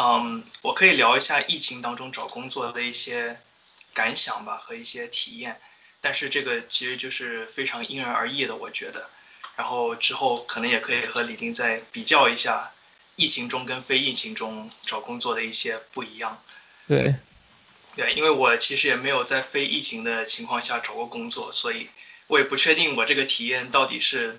嗯，我可以聊一下疫情当中找工作的一些感想吧和一些体验，但是这个其实就是非常因人而异的，我觉得。然后之后可能也可以和李丁再比较一下疫情中跟非疫情中找工作的一些不一样。对。对，因为我其实也没有在非疫情的情况下找过工作，所以我也不确定我这个体验到底是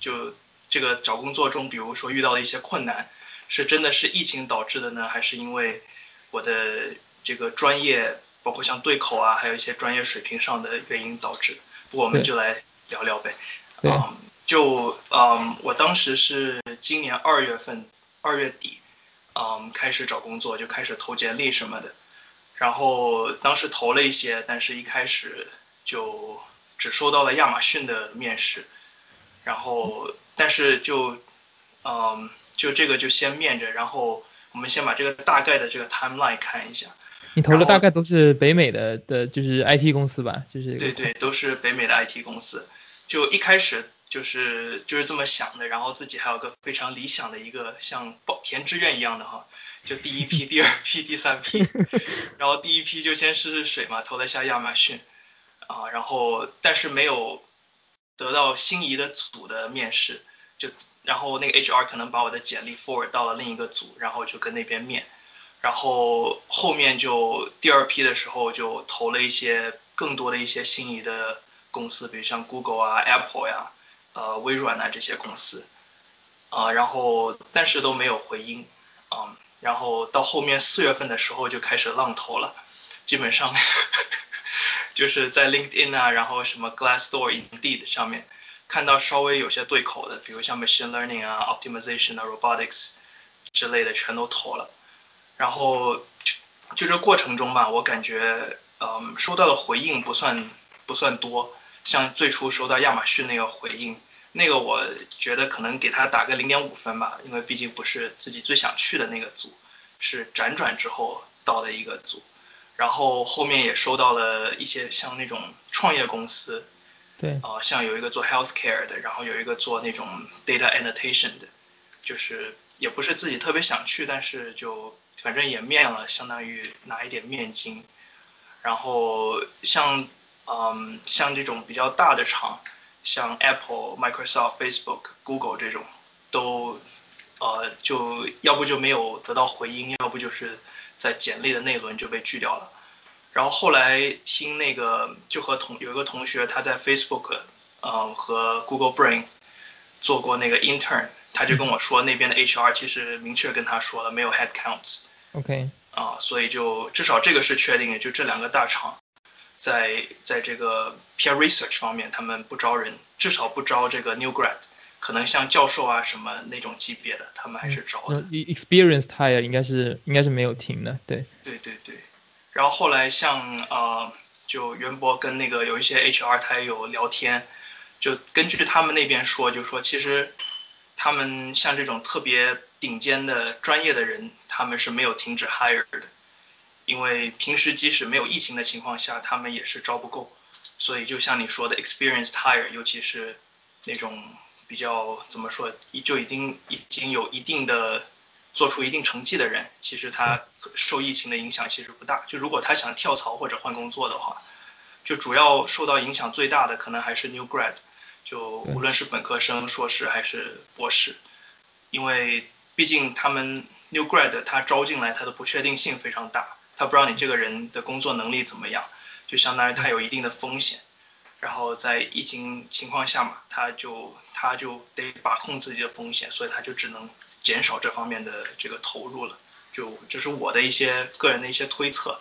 就这个找工作中，比如说遇到的一些困难，是真的是疫情导致的呢，还是因为我的这个专业，包括像对口啊，还有一些专业水平上的原因导致的？不过我们就来聊聊呗。嗯，就嗯，我当时是今年二月份，二月底，嗯，开始找工作，就开始投简历什么的。然后当时投了一些，但是一开始就只收到了亚马逊的面试，然后但是就嗯就这个就先面着，然后我们先把这个大概的这个 timeline 看一下。你投的大概都是北美的的，就是 IT 公司吧？就是对对，都是北美的 IT 公司。就一开始就是就是这么想的，然后自己还有个非常理想的一个像报填志愿一样的哈。就第一批、第二批、第三批，然后第一批就先试试水嘛，投了下亚马逊，啊，然后但是没有得到心仪的组的面试，就然后那个 HR 可能把我的简历 forward 到了另一个组，然后就跟那边面，然后后面就第二批的时候就投了一些更多的一些心仪的公司，比如像 Google 啊、Apple 呀、呃微软啊这些公司，啊，然后但是都没有回音，嗯。然后到后面四月份的时候就开始浪投了，基本上 就是在 LinkedIn 啊，然后什么 Glassdoor、Indeed 上面看到稍微有些对口的，比如像 Machine Learning 啊、Optimization 啊、Robotics 之类的全都投了。然后就这过程中吧，我感觉嗯收到的回应不算不算多，像最初收到亚马逊那个回应。那个我觉得可能给他打个零点五分吧，因为毕竟不是自己最想去的那个组，是辗转之后到的一个组。然后后面也收到了一些像那种创业公司，对，啊，像有一个做 healthcare 的，然后有一个做那种 data annotation 的，就是也不是自己特别想去，但是就反正也面了，相当于拿一点面金。然后像嗯像这种比较大的厂。像 Apple、Microsoft、Facebook、Google 这种，都呃就要不就没有得到回音，要不就是在简历的那轮就被拒掉了。然后后来听那个就和同有一个同学他在 Facebook 呃和 Google Brain 做过那个 intern，他就跟我说那边的 HR 其实明确跟他说了没有 head counts。OK。啊，所以就至少这个是确定的，就这两个大厂。在在这个 peer research 方面，他们不招人，至少不招这个 new grad，可能像教授啊什么那种级别的，他们还是招的。experience hire 应该是应该是没有停的，对。对对对。然后后来像呃，就袁博跟那个有一些 HR 他也有聊天，就根据他们那边说，就说其实他们像这种特别顶尖的专业的人，他们是没有停止 hire 的。因为平时即使没有疫情的情况下，他们也是招不够，所以就像你说的，experienced hire，尤其是那种比较怎么说，就已经已经有一定的做出一定成绩的人，其实他受疫情的影响其实不大。就如果他想跳槽或者换工作的话，就主要受到影响最大的可能还是 new grad，就无论是本科生、硕士还是博士，因为毕竟他们 new grad 他招进来他的不确定性非常大。他不知道你这个人的工作能力怎么样，就相当于他有一定的风险，然后在疫情情况下嘛，他就他就得把控自己的风险，所以他就只能减少这方面的这个投入了。就这是我的一些个人的一些推测。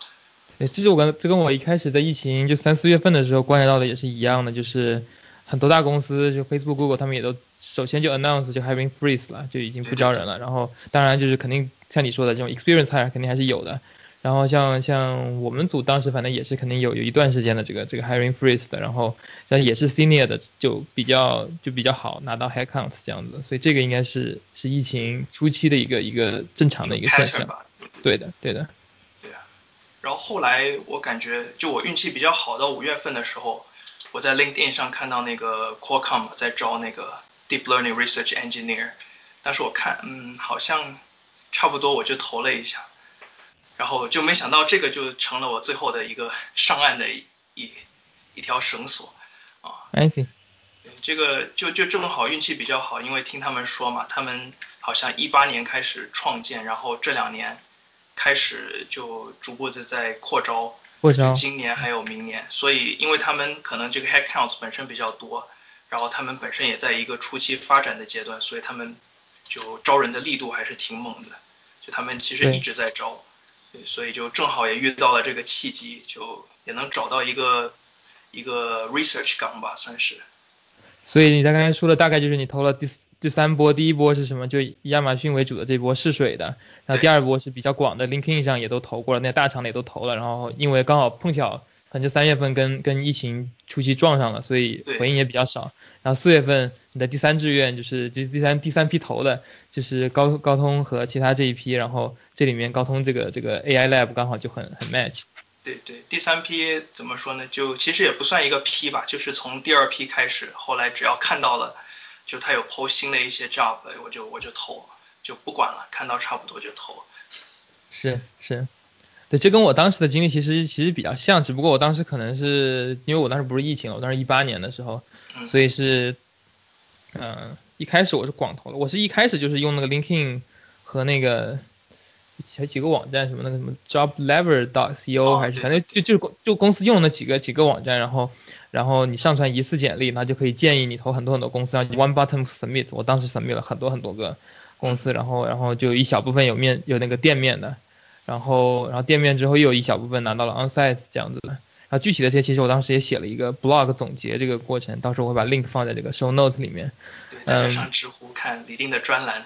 对，其实我跟这跟我一开始在疫情就三四月份的时候观察到的也是一样的，就是很多大公司就 Facebook、Google 他们也都首先就 announce 就 having freeze 了，就已经不招人了。然后当然就是肯定像你说的这种 experience hire 肯定还是有的。然后像像我们组当时反正也是肯定有有一段时间的这个这个 hiring freeze 的，然后像也是 senior 的就比较就比较好拿到 head count 这样子，所以这个应该是是疫情初期的一个一个正常的一个现象。对的对的。对啊。然后后来我感觉就我运气比较好，到五月份的时候，我在 LinkedIn 上看到那个 Qualcomm 在招那个 deep learning research engineer，当时我看嗯好像。差不多我就投了一下，然后就没想到这个就成了我最后的一个上岸的一一条绳索啊。I see。这个就就正好运气比较好，因为听他们说嘛，他们好像一八年开始创建，然后这两年开始就逐步的在扩招，扩招，今年还有明年，所以因为他们可能这个 head count 本身比较多，然后他们本身也在一个初期发展的阶段，所以他们就招人的力度还是挺猛的，就他们其实一直在招，对，所以就正好也遇到了这个契机，就也能找到一个一个 research 岗吧，算是。所以你在刚才说的大概就是你投了第第三波，第一波是什么？就以亚马逊为主的这波试水的，然后第二波是比较广的，LinkedIn 上也都投过了，那大厂的也都投了，然后因为刚好碰巧，可能就三月份跟跟疫情初期撞上了，所以回应也比较少。然后四月份你的第三志愿就是就是第三第三批投的，就是高高通和其他这一批，然后这里面高通这个这个 AI Lab 刚好就很很 match。对对，第三批怎么说呢？就其实也不算一个批吧，就是从第二批开始，后来只要看到了，就他有投新的一些 job，我就我就投，就不管了，看到差不多就投。是是，对，这跟我当时的经历其实其实比较像，只不过我当时可能是因为我当时不是疫情了，我当时一八年的时候，所以是，嗯，一开始我是广投的，我是一开始就是用那个 LinkedIn 和那个。还几个网站什么那个什么 joblever.co 还是反正就就就公司用那几个几个网站，然后然后你上传一次简历，那就可以建议你投很多很多公司然后，one button submit。我当时 submit 了很多很多个公司，然后然后就一小部分有面有那个店面的，然后然后店面之后又有一小部分拿到了 onsite 这样子的。然后具体的这些其实我当时也写了一个 blog 总结这个过程，到时候我会把 link 放在这个 show notes 里面。对，大家上知乎看李丁的专栏。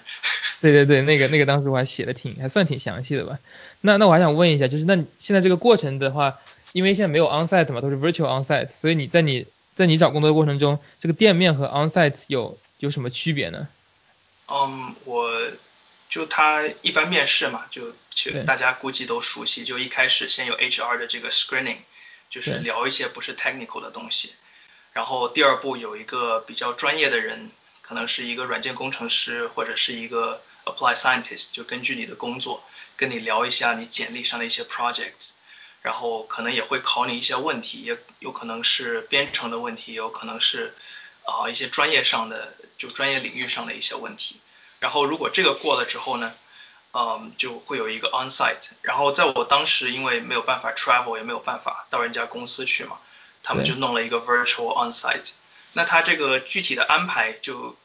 对对对，那个那个当时我还写的挺还算挺详细的吧。那那我还想问一下，就是那现在这个过程的话，因为现在没有 onsite 嘛，都是 virtual onsite，所以你在你在你找工作的过程中，这个店面和 onsite 有有什么区别呢？嗯，我就他一般面试嘛，就就大家估计都熟悉，就一开始先有 HR 的这个 screening。就是聊一些不是 technical 的东西，然后第二步有一个比较专业的人，可能是一个软件工程师或者是一个 apply scientist，就根据你的工作跟你聊一下你简历上的一些 projects，然后可能也会考你一些问题，也有可能是编程的问题，也有可能是啊一些专业上的就专业领域上的一些问题，然后如果这个过了之后呢？嗯，就会有一个 onsite，然后在我当时因为没有办法 travel，也没有办法到人家公司去嘛，他们就弄了一个 virtual onsite。那他这个具体的安排，就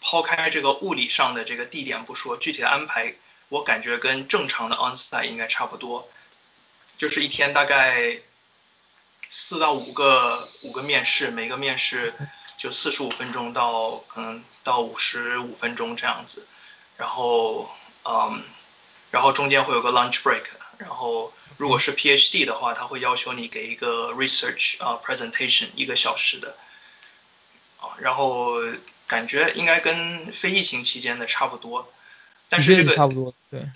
抛开这个物理上的这个地点不说，具体的安排，我感觉跟正常的 onsite 应该差不多，就是一天大概四到五个五个面试，每个面试就四十五分钟到可能到五十五分钟这样子，然后。嗯，然后中间会有个 lunch break，然后如果是 PhD 的话，他会要求你给一个 research 啊 presentation 一个小时的，啊，然后感觉应该跟非疫情期间的差不多，但是这个差不多，对，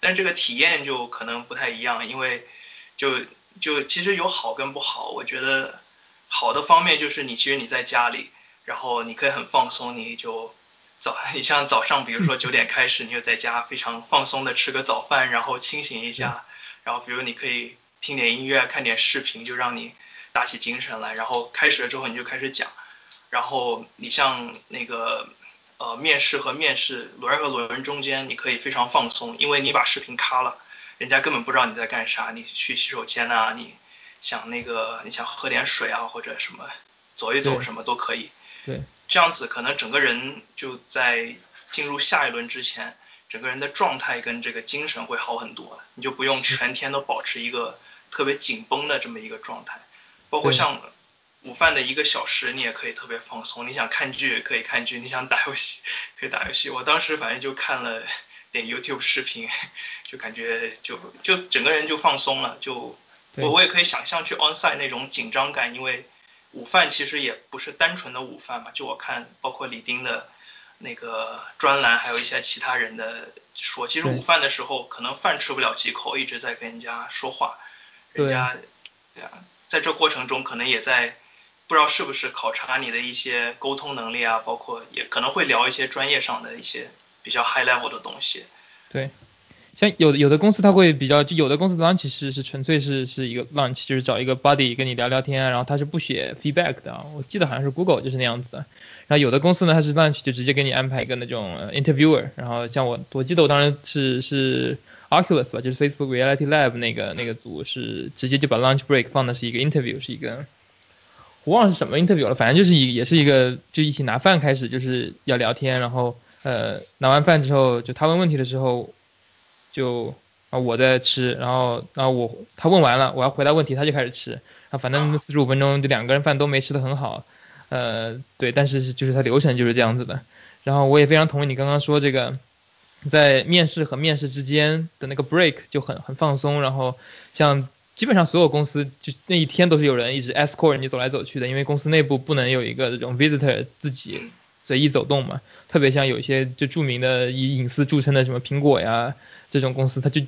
但这个体验就可能不太一样，因为就就其实有好跟不好，我觉得好的方面就是你其实你在家里，然后你可以很放松，你就。早，你像早上，比如说九点开始，你就在家非常放松的吃个早饭，然后清醒一下，然后比如你可以听点音乐，看点视频，就让你打起精神来。然后开始了之后，你就开始讲。然后你像那个呃面试和面试轮和轮中间，你可以非常放松，因为你把视频卡了，人家根本不知道你在干啥。你去洗手间啊，你想那个你想喝点水啊，或者什么走一走什么都可以。对。这样子可能整个人就在进入下一轮之前，整个人的状态跟这个精神会好很多，你就不用全天都保持一个特别紧绷的这么一个状态。包括像午饭的一个小时，你也可以特别放松。你想看剧可以看剧，你想打游戏 可以打游戏。我当时反正就看了 点 YouTube 视频，就感觉就就整个人就放松了。就我我也可以想象去 onsite 那种紧张感，因为。午饭其实也不是单纯的午饭嘛，就我看，包括李丁的那个专栏，还有一些其他人的说，其实午饭的时候可能饭吃不了几口，一直在跟人家说话，人家对啊，在这过程中可能也在不知道是不是考察你的一些沟通能力啊，包括也可能会聊一些专业上的一些比较 high level 的东西，对。像有的有的公司它会比较，就有的公司 lunch 是是纯粹是是一个 lunch，就是找一个 buddy 跟你聊聊天，然后他是不写 feedback 的，我记得好像是 Google 就是那样子的。然后有的公司呢，它是 lunch 就直接给你安排一个那种 interviewer，然后像我我记得我当时是是 Oculus 吧，就是 Facebook Reality Lab 那个那个组是直接就把 lunch break 放的是一个 interview，是一个我忘了是什么 interview 了，反正就是一也是一个就一起拿饭开始就是要聊天，然后呃拿完饭之后就他问问题的时候。就啊我在吃，然后然后我他问完了，我要回答问题，他就开始吃，啊反正四十五分钟就两个人饭都没吃的很好，呃对，但是就是他流程就是这样子的，然后我也非常同意你刚刚说这个，在面试和面试之间的那个 break 就很很放松，然后像基本上所有公司就那一天都是有人一直 escort 你走来走去的，因为公司内部不能有一个这种 visitor 自己随意走动嘛，特别像有一些就著名的以隐私著称的什么苹果呀。这种公司，它就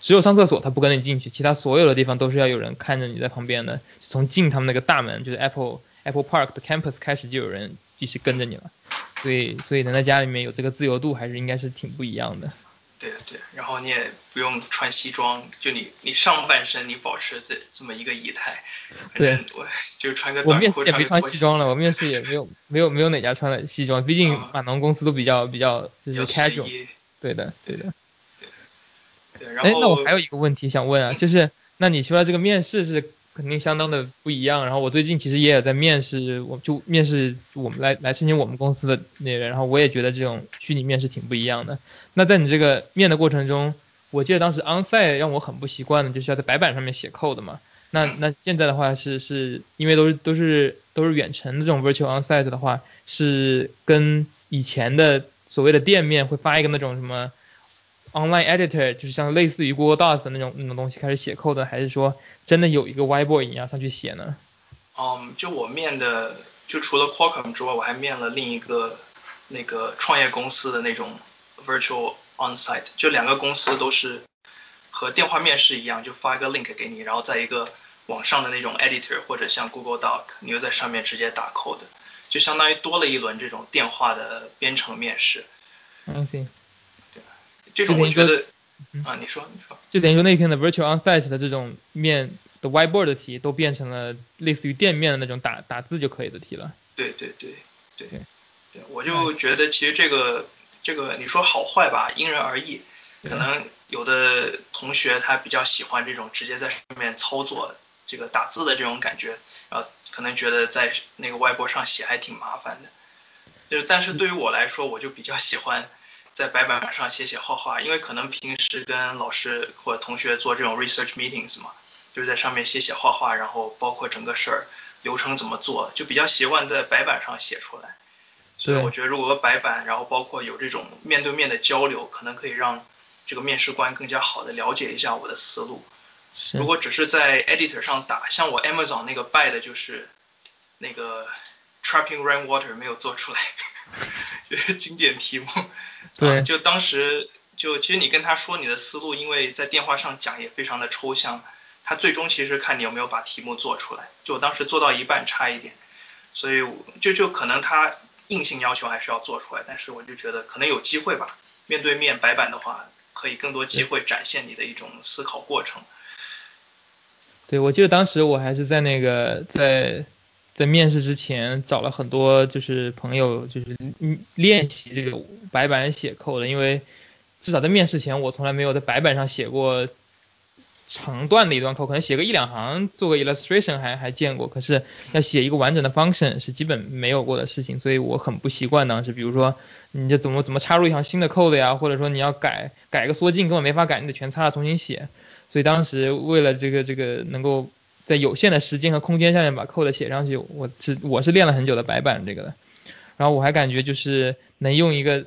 只有上厕所，它不跟你进去，其他所有的地方都是要有人看着你在旁边的。从进他们那个大门，就是 Apple Apple Park 的 campus 开始，就有人一直跟着你了。所以，所以能在家里面有这个自由度，还是应该是挺不一样的。对对，然后你也不用穿西装，就你你上半身你保持这这么一个仪态。对，我就穿个短裤。我面试也没穿西装了，我面试也没有没有没有哪家穿了西装，毕竟码农公司都比较比较就是 casual。对的，对的。对。对哎，那我还有一个问题想问啊，就是那你说的这个面试是肯定相当的不一样，然后我最近其实也有在面试，我就面试我们来来申请我们公司的那人，然后我也觉得这种虚拟面试挺不一样的。那在你这个面的过程中，我记得当时 onsite 让我很不习惯的，就是要在白板上面写 code 嘛。那那现在的话是是因为都是都是都是远程的这种 virtual onsite 的话，是跟以前的所谓的店面会发一个那种什么？Online editor 就是像类似于 Google Docs 的那种那种东西开始写 code，还是说真的有一个 whiteboard 一样上去写呢？嗯，就我面的，就除了 Qualcomm 之外，我还面了另一个那个创业公司的那种 virtual onsite，就两个公司都是和电话面试一样，就发一个 link 给你，然后在一个网上的那种 editor 或者像 Google Doc，你又在上面直接打 code，就相当于多了一轮这种电话的编程面试。嗯，行。这种我觉得啊，你说你说，就等于说那天的 virtual onsite 的这种面的 whiteboard 的题都变成了类似于店面的那种打打字就可以的题了。对对对对对，我就觉得其实这个这个你说好坏吧，因人而异。可能有的同学他比较喜欢这种直接在上面操作这个打字的这种感觉，然后可能觉得在那个 whiteboard 上写还挺麻烦的。就是但是对于我来说，我就比较喜欢。在白板上写写画画，因为可能平时跟老师或者同学做这种 research meetings 嘛，就是在上面写写画画，然后包括整个事儿流程怎么做，就比较习惯在白板上写出来。所以我觉得如果白板，然后包括有这种面对面的交流，可能可以让这个面试官更加好的了解一下我的思路。如果只是在 editor 上打，像我 Amazon 那个 b 的就是那个 trapping rainwater 没有做出来。就是经典题目，对，就当时就其实你跟他说你的思路，因为在电话上讲也非常的抽象，他最终其实看你有没有把题目做出来。就我当时做到一半差一点，所以就就可能他硬性要求还是要做出来，但是我就觉得可能有机会吧，面对面白板的话，可以更多机会展现你的一种思考过程。对，我记得当时我还是在那个在。在面试之前找了很多就是朋友，就是练习这个白板写 code 因为至少在面试前我从来没有在白板上写过长段的一段 code，可能写个一两行做个 illustration 还还见过，可是要写一个完整的 function 是基本没有过的事情，所以我很不习惯当时，比如说你就怎么怎么插入一行新的 code 呀，或者说你要改改个缩进根本没法改，你得全擦了重新写，所以当时为了这个这个能够。在有限的时间和空间下面把 code 写上去，我是我是练了很久的白板这个的，然后我还感觉就是能用一个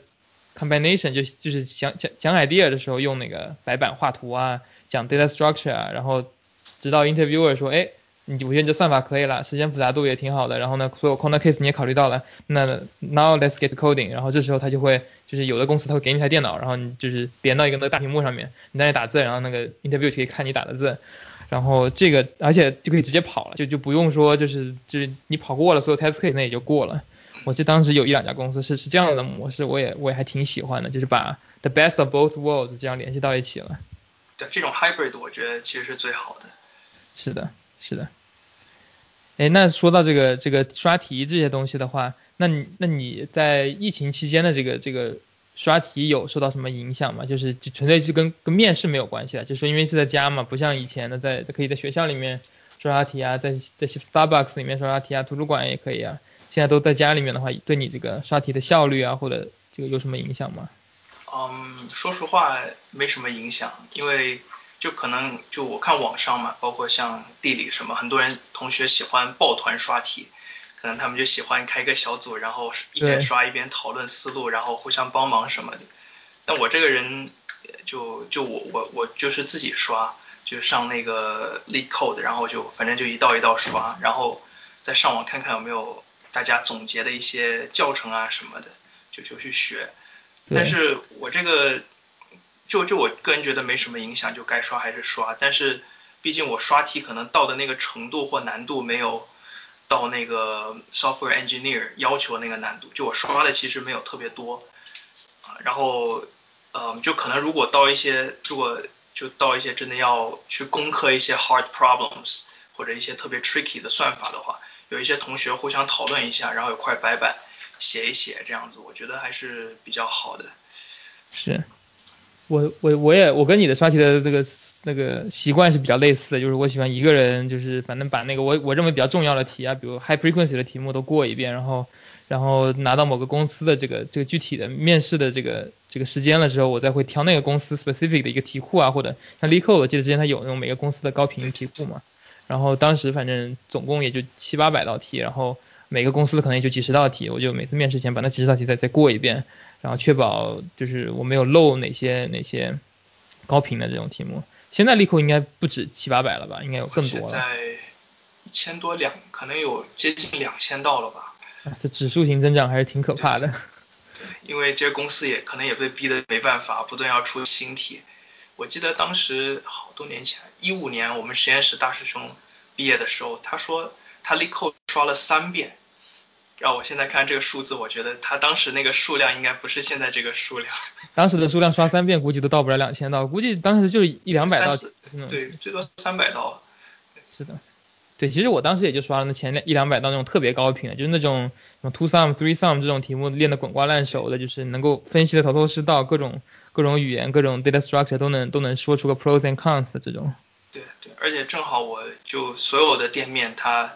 combination 就就是讲讲讲 idea 的时候用那个白板画图啊，讲 data structure 啊，然后直到 interviewer 说，哎，你我觉得你这算法可以了，时间复杂度也挺好的，然后呢，所有 corner case 你也考虑到了，那 now let's get coding，然后这时候他就会就是有的公司他会给你台电脑，然后你就是连到一个那个大屏幕上面，你在那打字，然后那个 interviewer 可以看你打的字。然后这个，而且就可以直接跑了，就就不用说，就是就是你跑过了所有 test case，那也就过了。我就当时有一两家公司是是这样的模式，我也我也还挺喜欢的，就是把 the best of both worlds 这样联系到一起了。对，这种 hybrid 我觉得其实是最好的。是的，是的。哎，那说到这个这个刷题这些东西的话，那你那你在疫情期间的这个这个刷题有受到什么影响吗？就是纯粹是跟跟面试没有关系了，就是因为是在家嘛，不像以前的在可以在学校里面刷刷题啊，在在 Starbucks 里面刷刷题啊，图书馆也可以啊。现在都在家里面的话，对你这个刷题的效率啊，或者这个有什么影响吗？嗯，说实话没什么影响，因为。就可能就我看网上嘛，包括像地理什么，很多人同学喜欢抱团刷题，可能他们就喜欢开一个小组，然后一边刷一边讨论思路，然后互相帮忙什么的。但我这个人就就我我我就是自己刷，就上那个 LeetCode，然后就反正就一道一道刷，然后再上网看看有没有大家总结的一些教程啊什么的，就就去学。但是我这个。就就我个人觉得没什么影响，就该刷还是刷。但是毕竟我刷题可能到的那个程度或难度没有到那个 software engineer 要求那个难度，就我刷的其实没有特别多啊。然后呃，就可能如果到一些如果就到一些真的要去攻克一些 hard problems 或者一些特别 tricky 的算法的话，有一些同学互相讨论一下，然后有块白板写一写这样子，我觉得还是比较好的。是。我我我也我跟你的刷题的这个那个习惯是比较类似的，就是我喜欢一个人，就是反正把那个我我认为比较重要的题啊，比如 high frequency 的题目都过一遍，然后然后拿到某个公司的这个这个具体的面试的这个这个时间了之后，我再会挑那个公司 specific 的一个题库啊，或者像 LeetCode，我记得之前它有那种每个公司的高频题库嘛，然后当时反正总共也就七八百道题，然后每个公司可能也就几十道题，我就每次面试前把那几十道题再再过一遍。然后确保就是我没有漏哪些哪些高频的这种题目。现在力扣应该不止七八百了吧？应该有更多了。现在一千多两，可能有接近两千道了吧？这指数型增长还是挺可怕的。对，因为这些公司也可能也被逼得没办法，不断要出新题。我记得当时好多年前，一五年我们实验室大师兄毕业的时候，他说他力扣刷了三遍。让我现在看这个数字，我觉得他当时那个数量应该不是现在这个数量。当时的数量刷三遍，估计都到不了两千道，估计当时就是一两百道。对，最多三百道。是的，对，其实我当时也就刷了那前一两百道那种特别高频的，就是那种什么 two sum three sum 这种题目练得滚瓜烂熟的，就是能够分析的头头是道，各种各种语言、各种 data structure 都能都能说出个 pros and cons 这种。对对，而且正好我就所有的店面它。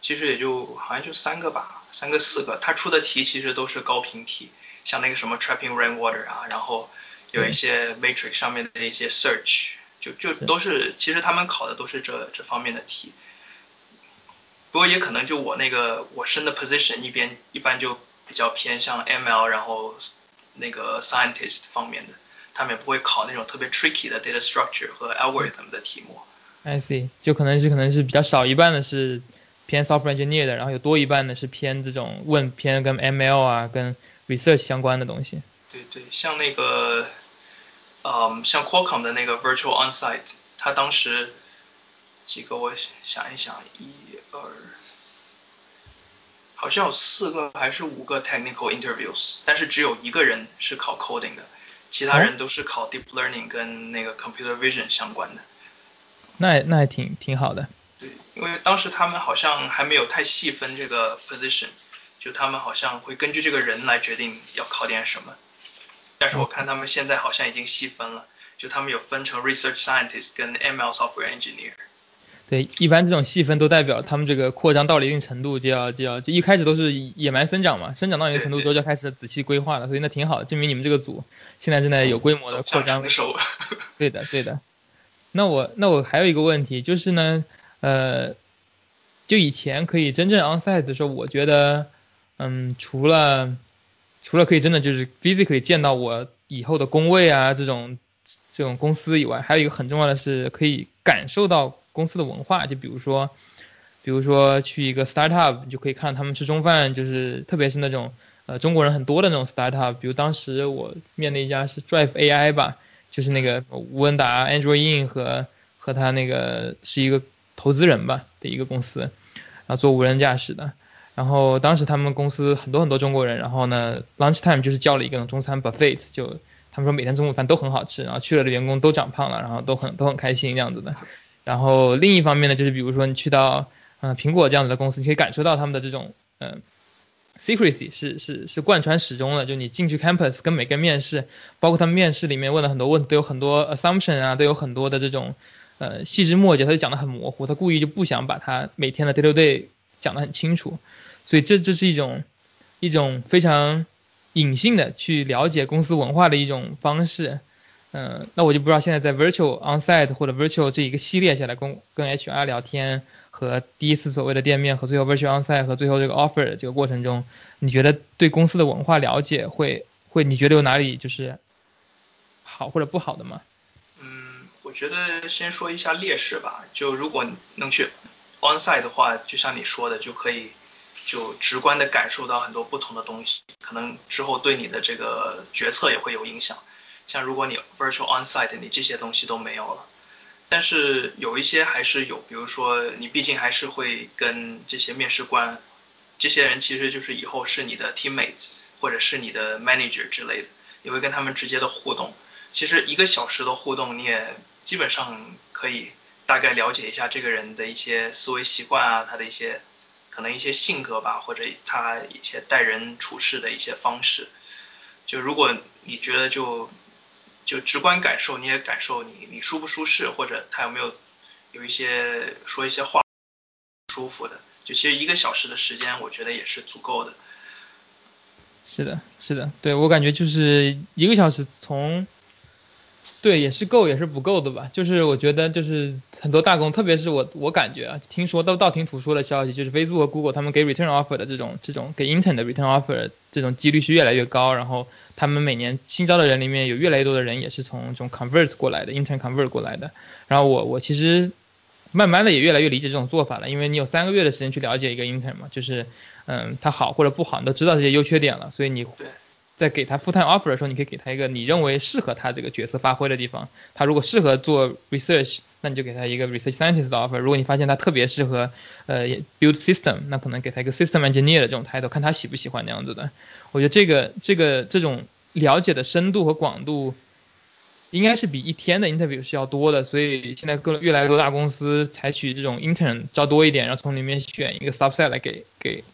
其实也就好像就三个吧，三个四个，他出的题其实都是高频题，像那个什么 trapping rainwater 啊，然后有一些 matrix 上面的一些 search，就就都是，其实他们考的都是这这方面的题。不过也可能就我那个我升的 position 一边一般就比较偏向 ML，然后那个 scientist 方面的，他们也不会考那种特别 tricky 的 data structure 和 algorithm 的题目。I see，就可能是可能是比较少一半的是。偏 software engineer 的，然后有多一半呢是偏这种问偏跟 ML 啊跟 research 相关的东西。对对，像那个，嗯，像 Qualcomm 的那个 virtual onsite，他当时几个我想一想，一二，好像有四个还是五个 technical interviews，但是只有一个人是考 coding 的，其他人都是考 deep learning 跟那个 computer vision 相关的。那那还挺挺好的。对，因为当时他们好像还没有太细分这个 position，就他们好像会根据这个人来决定要考点什么。但是我看他们现在好像已经细分了，就他们有分成 research scientist 跟 ML software engineer。对，一般这种细分都代表他们这个扩张到了一定程度，就要就要就一开始都是野蛮生长嘛，生长到一个程度之后就开始仔细规划了，所以那挺好的，证明你们这个组现在正在有规模的扩张。对的，对的。那我那我还有一个问题就是呢。呃，就以前可以真正 onsite 的时候，我觉得，嗯，除了除了可以真的就是 physically 见到我以后的工位啊这种这种公司以外，还有一个很重要的是可以感受到公司的文化。就比如说，比如说去一个 startup，你就可以看到他们吃中饭，就是特别是那种呃中国人很多的那种 startup。比如当时我面的一家是 Drive AI 吧，就是那个吴文达、Android In 和和他那个是一个。投资人吧的一个公司，然后做无人驾驶的，然后当时他们公司很多很多中国人，然后呢，lunch time 就是叫了一个中餐 buffet，就他们说每天中午饭都很好吃，然后去了的员工都长胖了，然后都很都很开心这样子的。然后另一方面呢，就是比如说你去到嗯苹果这样子的公司，你可以感受到他们的这种嗯 secrecy 是是是贯穿始终的，就你进去 campus 跟每个面试，包括他们面试里面问的很多问都有很多 assumption 啊，都有很多的这种呃细枝末节，他就讲的很模糊，他故意就不想把他每天的 day to day 讲得很清楚。所以这这是一种一种非常隐性的去了解公司文化的一种方式，嗯，那我就不知道现在在 virtual onsite 或者 virtual 这一个系列下来跟跟 HR 聊天和第一次所谓的店面和最后 virtual onsite 和最后这个 offer 这个过程中，你觉得对公司的文化了解会会你觉得有哪里就是好或者不好的吗？我觉得先说一下劣势吧，就如果能去 onsite 的话，就像你说的就可以。就直观的感受到很多不同的东西，可能之后对你的这个决策也会有影响。像如果你 virtual onsite，你这些东西都没有了。但是有一些还是有，比如说你毕竟还是会跟这些面试官，这些人其实就是以后是你的 teammates 或者是你的 manager 之类的，你会跟他们直接的互动。其实一个小时的互动，你也基本上可以大概了解一下这个人的一些思维习惯啊，他的一些。可能一些性格吧，或者他一些待人处事的一些方式，就如果你觉得就就直观感受，你也感受你你舒不舒适，或者他有没有有一些说一些话舒服的，就其实一个小时的时间，我觉得也是足够的。是的，是的，对我感觉就是一个小时从。对，也是够，也是不够的吧。就是我觉得，就是很多大公，特别是我，我感觉啊，听说都道听途说的消息，就是 Facebook 和 Google 他们给 return offer 的这种，这种给 intern 的 return offer 这种几率是越来越高。然后他们每年新招的人里面有越来越多的人也是从这种 convert 过来的，intern convert 过来的。然后我，我其实慢慢的也越来越理解这种做法了，因为你有三个月的时间去了解一个 intern 嘛，就是嗯，他好或者不好，你都知道这些优缺点了，所以你。在给他 full time offer 的时候，你可以给他一个你认为适合他这个角色发挥的地方。他如果适合做 research，那你就给他一个 research scientist 的 offer。如果你发现他特别适合呃 build system，那可能给他一个 system engineer 的这种 title，看他喜不喜欢那样子的。我觉得这个这个这种了解的深度和广度，应该是比一天的 interview 是要多的。所以现在各越来越多大公司采取这种 intern 招多一点，然后从里面选一个 subset 来给给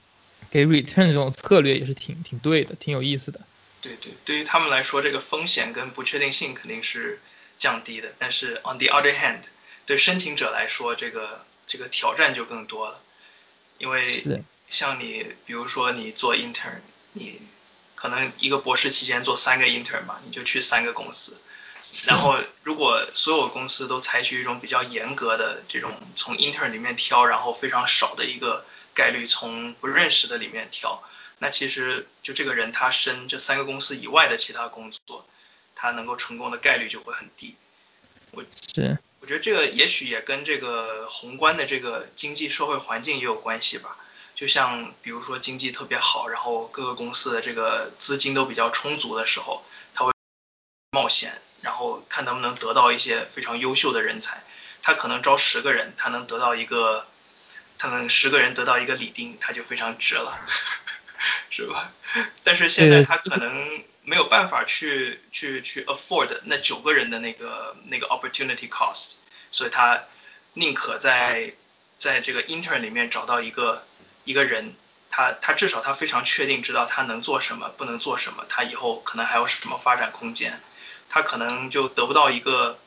给 return 这种策略也是挺挺对的，挺有意思的。对对，对于他们来说，这个风险跟不确定性肯定是降低的。但是 on the other hand，对申请者来说，这个这个挑战就更多了。因为像你，比如说你做 intern，你可能一个博士期间做三个 intern 吧，你就去三个公司。然后 如果所有公司都采取一种比较严格的这种从 intern 里面挑，然后非常少的一个概率从不认识的里面挑。那其实就这个人他升这三个公司以外的其他工作，他能够成功的概率就会很低。我是我觉得这个也许也跟这个宏观的这个经济社会环境也有关系吧。就像比如说经济特别好，然后各个公司的这个资金都比较充足的时候，他会冒险，然后看能不能得到一些非常优秀的人才。他可能招十个人，他能得到一个，他能十个人得到一个李丁，他就非常值了。是吧？但是现在他可能没有办法去去去 afford 那九个人的那个那个 opportunity cost，所以他宁可在在这个 intern 里面找到一个一个人，他他至少他非常确定知道他能做什么，不能做什么，他以后可能还有什么发展空间，他可能就得不到一个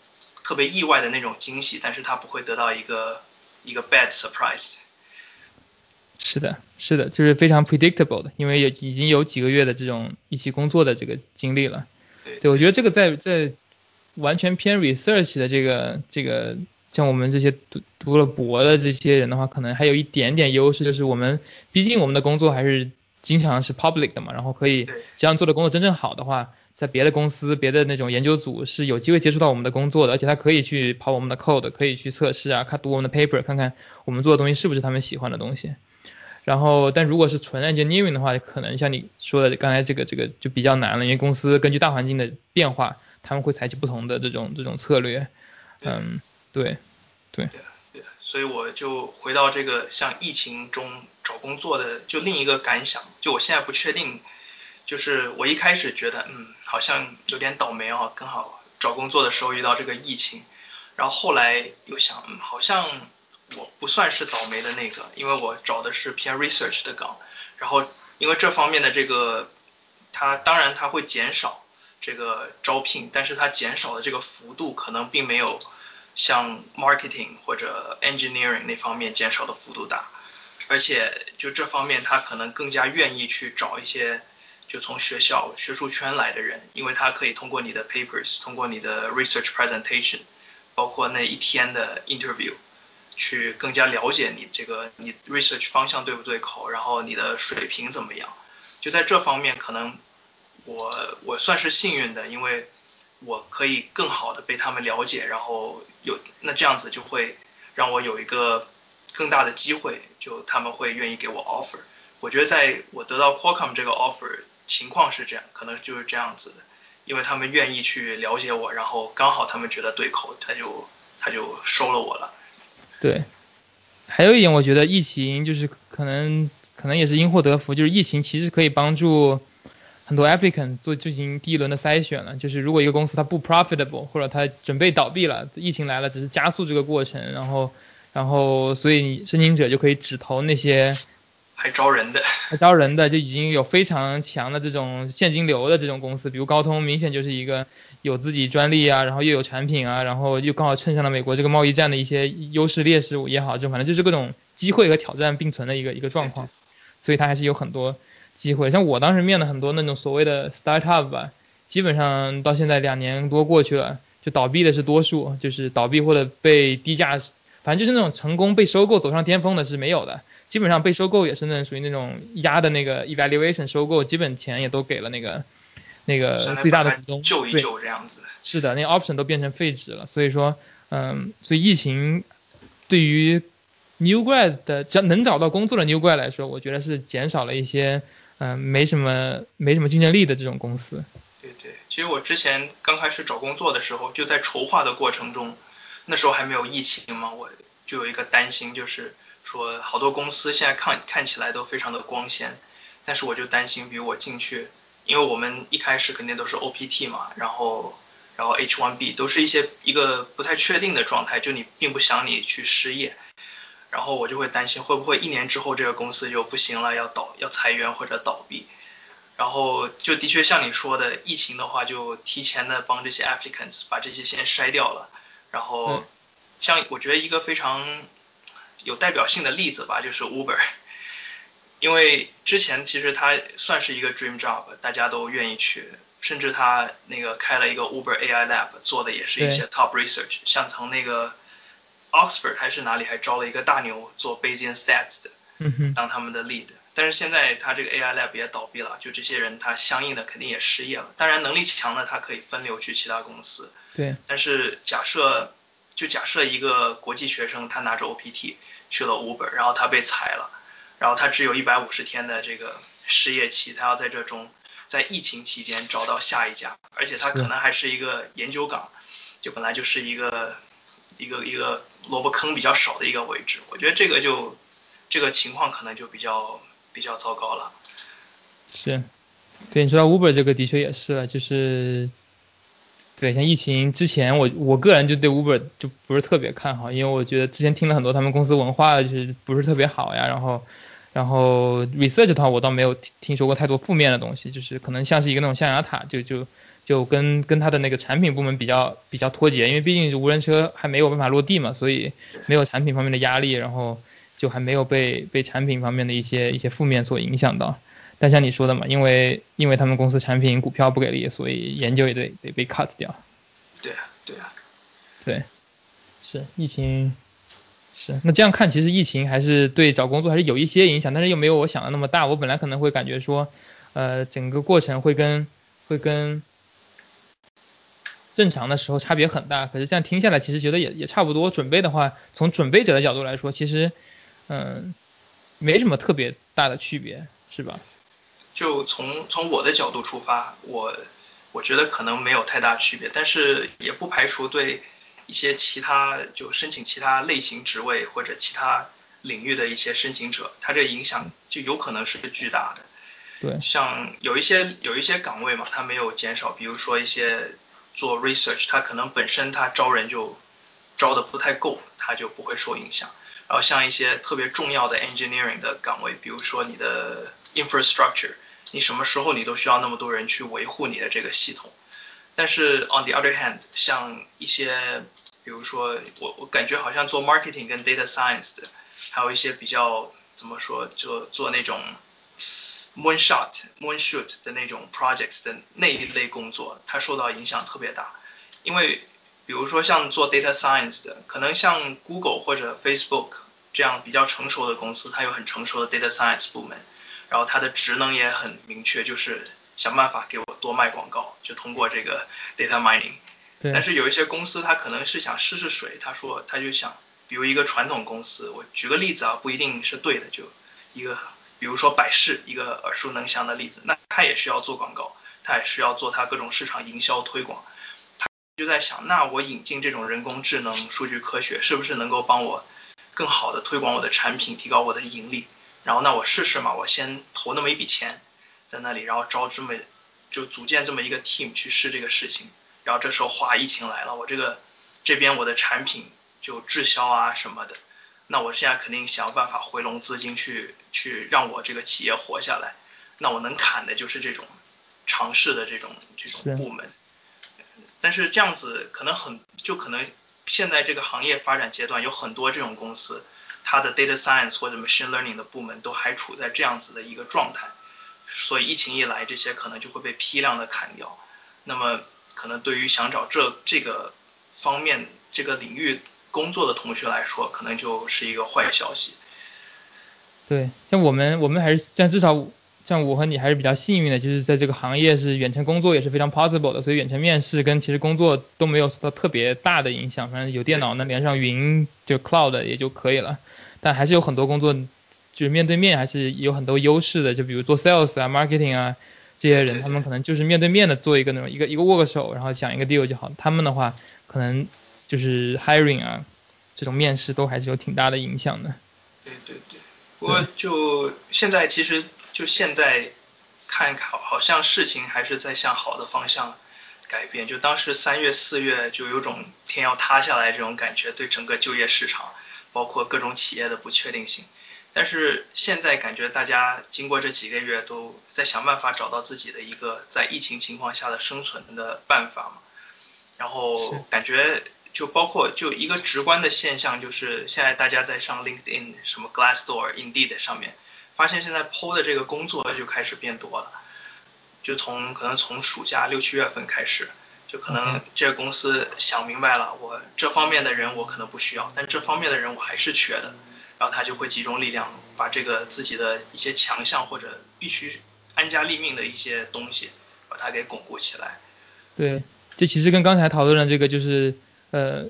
特别意外的那种惊喜，但是他不会得到一个一个 bad surprise。是的，是的，就是非常 predictable 的，因为也已经有几个月的这种一起工作的这个经历了。对，我觉得这个在在完全偏 research 的这个这个，像我们这些读读了博的这些人的话，可能还有一点点优势，就是我们毕竟我们的工作还是经常是 public 的嘛，然后可以这样做的工作真正好的话，在别的公司、别的那种研究组是有机会接触到我们的工作的，而且他可以去跑我们的 code，可以去测试啊，看读我们的 paper，看看我们做的东西是不是他们喜欢的东西。然后，但如果是纯 engineering 的话，可能像你说的刚才这个这个就比较难了，因为公司根据大环境的变化，他们会采取不同的这种这种策略。嗯，对，对。对，所以我就回到这个像疫情中找工作的，就另一个感想，就我现在不确定，就是我一开始觉得，嗯，好像有点倒霉哦，刚好找工作的时候遇到这个疫情，然后后来又想，嗯，好像我不算是倒霉的那个，因为我找的是偏 research 的岗，然后因为这方面的这个，它当然它会减少这个招聘，但是它减少的这个幅度可能并没有。像 marketing 或者 engineering 那方面减少的幅度大，而且就这方面他可能更加愿意去找一些就从学校学术圈来的人，因为他可以通过你的 papers，通过你的 research presentation，包括那一天的 interview，去更加了解你这个你 research 方向对不对口，然后你的水平怎么样。就在这方面，可能我我算是幸运的，因为。我可以更好的被他们了解，然后有那这样子就会让我有一个更大的机会，就他们会愿意给我 offer。我觉得在我得到 Qualcomm 这个 offer 情况是这样，可能就是这样子的，因为他们愿意去了解我，然后刚好他们觉得对口，他就他就收了我了。对，还有一点，我觉得疫情就是可能可能也是因祸得福，就是疫情其实可以帮助。很多 applicant 做进行第一轮的筛选了，就是如果一个公司它不 profitable 或者它准备倒闭了，疫情来了只是加速这个过程，然后然后所以申请者就可以只投那些还招人的还招人的就已经有非常强的这种现金流的这种公司，比如高通明显就是一个有自己专利啊，然后又有产品啊，然后又刚好蹭上了美国这个贸易战的一些优势劣势也好，就反正就是各种机会和挑战并存的一个一个状况，所以它还是有很多。机会像我当时面的很多那种所谓的 startup 吧，基本上到现在两年多过去了，就倒闭的是多数，就是倒闭或者被低价，反正就是那种成功被收购走上巅峰的是没有的，基本上被收购也是那属于那种压的那个 evaluation 收购，基本钱也都给了那个那个最大的股东，救一救这样子。是的，那 option 都变成废纸了，所以说，嗯，所以疫情对于 new grad 的只要能找到工作的 new grad 来说，我觉得是减少了一些。嗯，没什么没什么竞争力的这种公司。对对，其实我之前刚开始找工作的时候，就在筹划的过程中，那时候还没有疫情嘛，我就有一个担心，就是说好多公司现在看看起来都非常的光鲜，但是我就担心，比如我进去，因为我们一开始肯定都是 OPT 嘛，然后然后 H1B 都是一些一个不太确定的状态，就你并不想你去失业。然后我就会担心会不会一年之后这个公司就不行了，要倒要裁员或者倒闭。然后就的确像你说的，疫情的话就提前的帮这些 applicants 把这些先筛掉了。然后像我觉得一个非常有代表性的例子吧，就是 Uber，因为之前其实它算是一个 dream job，大家都愿意去，甚至他那个开了一个 Uber AI Lab，做的也是一些 top research，像从那个。Oxford 还是哪里还招了一个大牛做 Bayesian Stats 的，当他们的 lead。但是现在他这个 AI lab 也倒闭了，就这些人他相应的肯定也失业了。当然能力强的他可以分流去其他公司。对。但是假设就假设一个国际学生他拿着 OPT 去了 Uber，然后他被裁了，然后他只有一百五十天的这个失业期，他要在这中在疫情期间找到下一家，而且他可能还是一个研究岗，就本来就是一个。一个一个萝卜坑比较少的一个位置，我觉得这个就这个情况可能就比较比较糟糕了。是，对你说到 Uber 这个的确也是了，就是对像疫情之前，我我个人就对 Uber 就不是特别看好，因为我觉得之前听了很多他们公司文化就是不是特别好呀，然后然后 research 的话我倒没有听说过太多负面的东西，就是可能像是一个那种象牙塔，就就。就跟跟他的那个产品部门比较比较脱节，因为毕竟是无人车还没有办法落地嘛，所以没有产品方面的压力，然后就还没有被被产品方面的一些一些负面所影响到。但像你说的嘛，因为因为他们公司产品股票不给力，所以研究也得得被 cut 掉。对啊，对啊，对，是疫情是那这样看，其实疫情还是对找工作还是有一些影响，但是又没有我想的那么大。我本来可能会感觉说，呃，整个过程会跟会跟正常的时候差别很大，可是这样听下来，其实觉得也也差不多。准备的话，从准备者的角度来说，其实，嗯，没什么特别大的区别，是吧？就从从我的角度出发，我我觉得可能没有太大区别，但是也不排除对一些其他就申请其他类型职位或者其他领域的一些申请者，他这影响就有可能是巨大的。对，像有一些有一些岗位嘛，它没有减少，比如说一些做 research，它可能本身它招人就招的不太够，它就不会受影响。然后像一些特别重要的 engineering 的岗位，比如说你的 infrastructure，你什么时候你都需要那么多人去维护你的这个系统。但是 on the other hand，像一些比如说我我感觉好像做 marketing 跟 data science 的，还有一些比较怎么说，就做那种 moonshot moonshot 的那种 projects 的那一类工作，它受到影响特别大。因为比如说像做 data science 的，可能像 Google 或者 Facebook 这样比较成熟的公司，它有很成熟的 data science 部门，然后它的职能也很明确，就是想办法给我多卖广告，就通过这个 data mining。但是有一些公司，它可能是想试试水，他说他就想，比如一个传统公司，我举个例子啊，不一定是对的，就一个。比如说百事一个耳熟能详的例子，那他也需要做广告，他也需要做他各种市场营销推广，他就在想，那我引进这种人工智能、数据科学，是不是能够帮我更好的推广我的产品，提高我的盈利？然后那我试试嘛，我先投那么一笔钱在那里，然后招这么就组建这么一个 team 去试这个事情，然后这时候哗，疫情来了，我这个这边我的产品就滞销啊什么的。那我现在肯定想办法回笼资金去去让我这个企业活下来。那我能砍的就是这种尝试的这种这种部门。但是这样子可能很就可能现在这个行业发展阶段有很多这种公司，它的 data science 或者 machine learning 的部门都还处在这样子的一个状态。所以疫情一来，这些可能就会被批量的砍掉。那么可能对于想找这这个方面这个领域。工作的同学来说，可能就是一个坏消息。对，像我们，我们还是像至少像我和你还是比较幸运的，就是在这个行业是远程工作也是非常 possible 的，所以远程面试跟其实工作都没有受到特别大的影响，反正有电脑能连上云就 cloud 也就可以了。但还是有很多工作就是面对面还是有很多优势的，就比如做 sales 啊、marketing 啊这些人，他们可能就是面对面的做一个那种一个一个握个手，然后讲一个 deal 就好。他们的话可能。就是 hiring 啊，这种面试都还是有挺大的影响的。对对对，不过就现在其实就现在看好，好像事情还是在向好的方向改变。就当时三月四月就有种天要塌下来这种感觉，对整个就业市场，包括各种企业的不确定性。但是现在感觉大家经过这几个月都在想办法找到自己的一个在疫情情况下的生存的办法嘛，然后感觉。就包括就一个直观的现象，就是现在大家在上 LinkedIn、什么 Glassdoor、Indeed 上面，发现现在 PO 的这个工作就开始变多了。就从可能从暑假六七月份开始，就可能这个公司想明白了，我这方面的人我可能不需要，但这方面的人我还是缺的，然后他就会集中力量把这个自己的一些强项或者必须安家立命的一些东西，把它给巩固起来。对，这其实跟刚才讨论的这个就是。呃，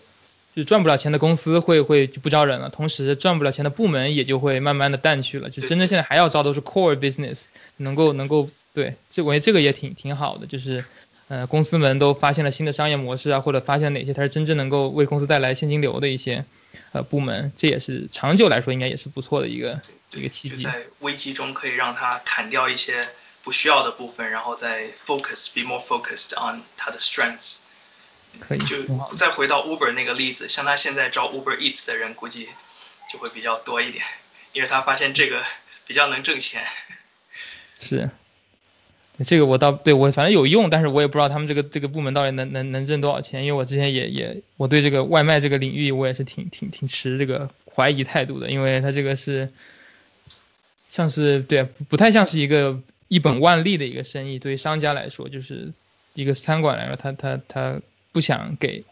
就赚不了钱的公司会会就不招人了，同时赚不了钱的部门也就会慢慢的淡去了，就真正现在还要招都是 core business，能够能够对，这我觉得这个也挺挺好的，就是呃公司们都发现了新的商业模式啊，或者发现哪些才是真正能够为公司带来现金流的一些呃部门，这也是长久来说应该也是不错的一个一个契机。在危机中可以让他砍掉一些不需要的部分，然后再 focus，be more focused on 他的 strengths。可以，就再回到 Uber 那个例子，像他现在招 Uber Eats 的人，估计就会比较多一点，因为他发现这个比较能挣钱。是，这个我倒对我反正有用，但是我也不知道他们这个这个部门到底能能能挣多少钱，因为我之前也也我对这个外卖这个领域我也是挺挺挺持这个怀疑态度的，因为他这个是像是对不太像是一个一本万利的一个生意，对于商家来说，就是一个餐馆来说，他他他。不想给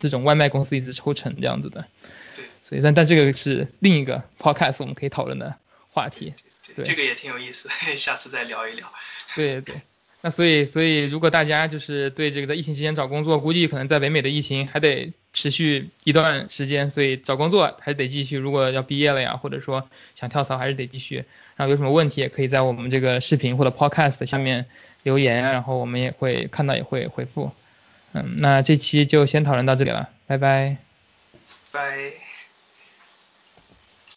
这种外卖公司一直抽成这样子的，对，所以但但这个是另一个 podcast 我们可以讨论的话题，对，这个也挺有意思，下次再聊一聊。对对，那所以所以如果大家就是对这个在疫情期间找工作，估计可能在北美的疫情还得持续一段时间，所以找工作还是得继续。如果要毕业了呀，或者说想跳槽还是得继续。然后有什么问题也可以在我们这个视频或者 podcast 下面留言，然后我们也会看到也会回复。嗯，那这期就先讨论到这里了。拜拜。拜。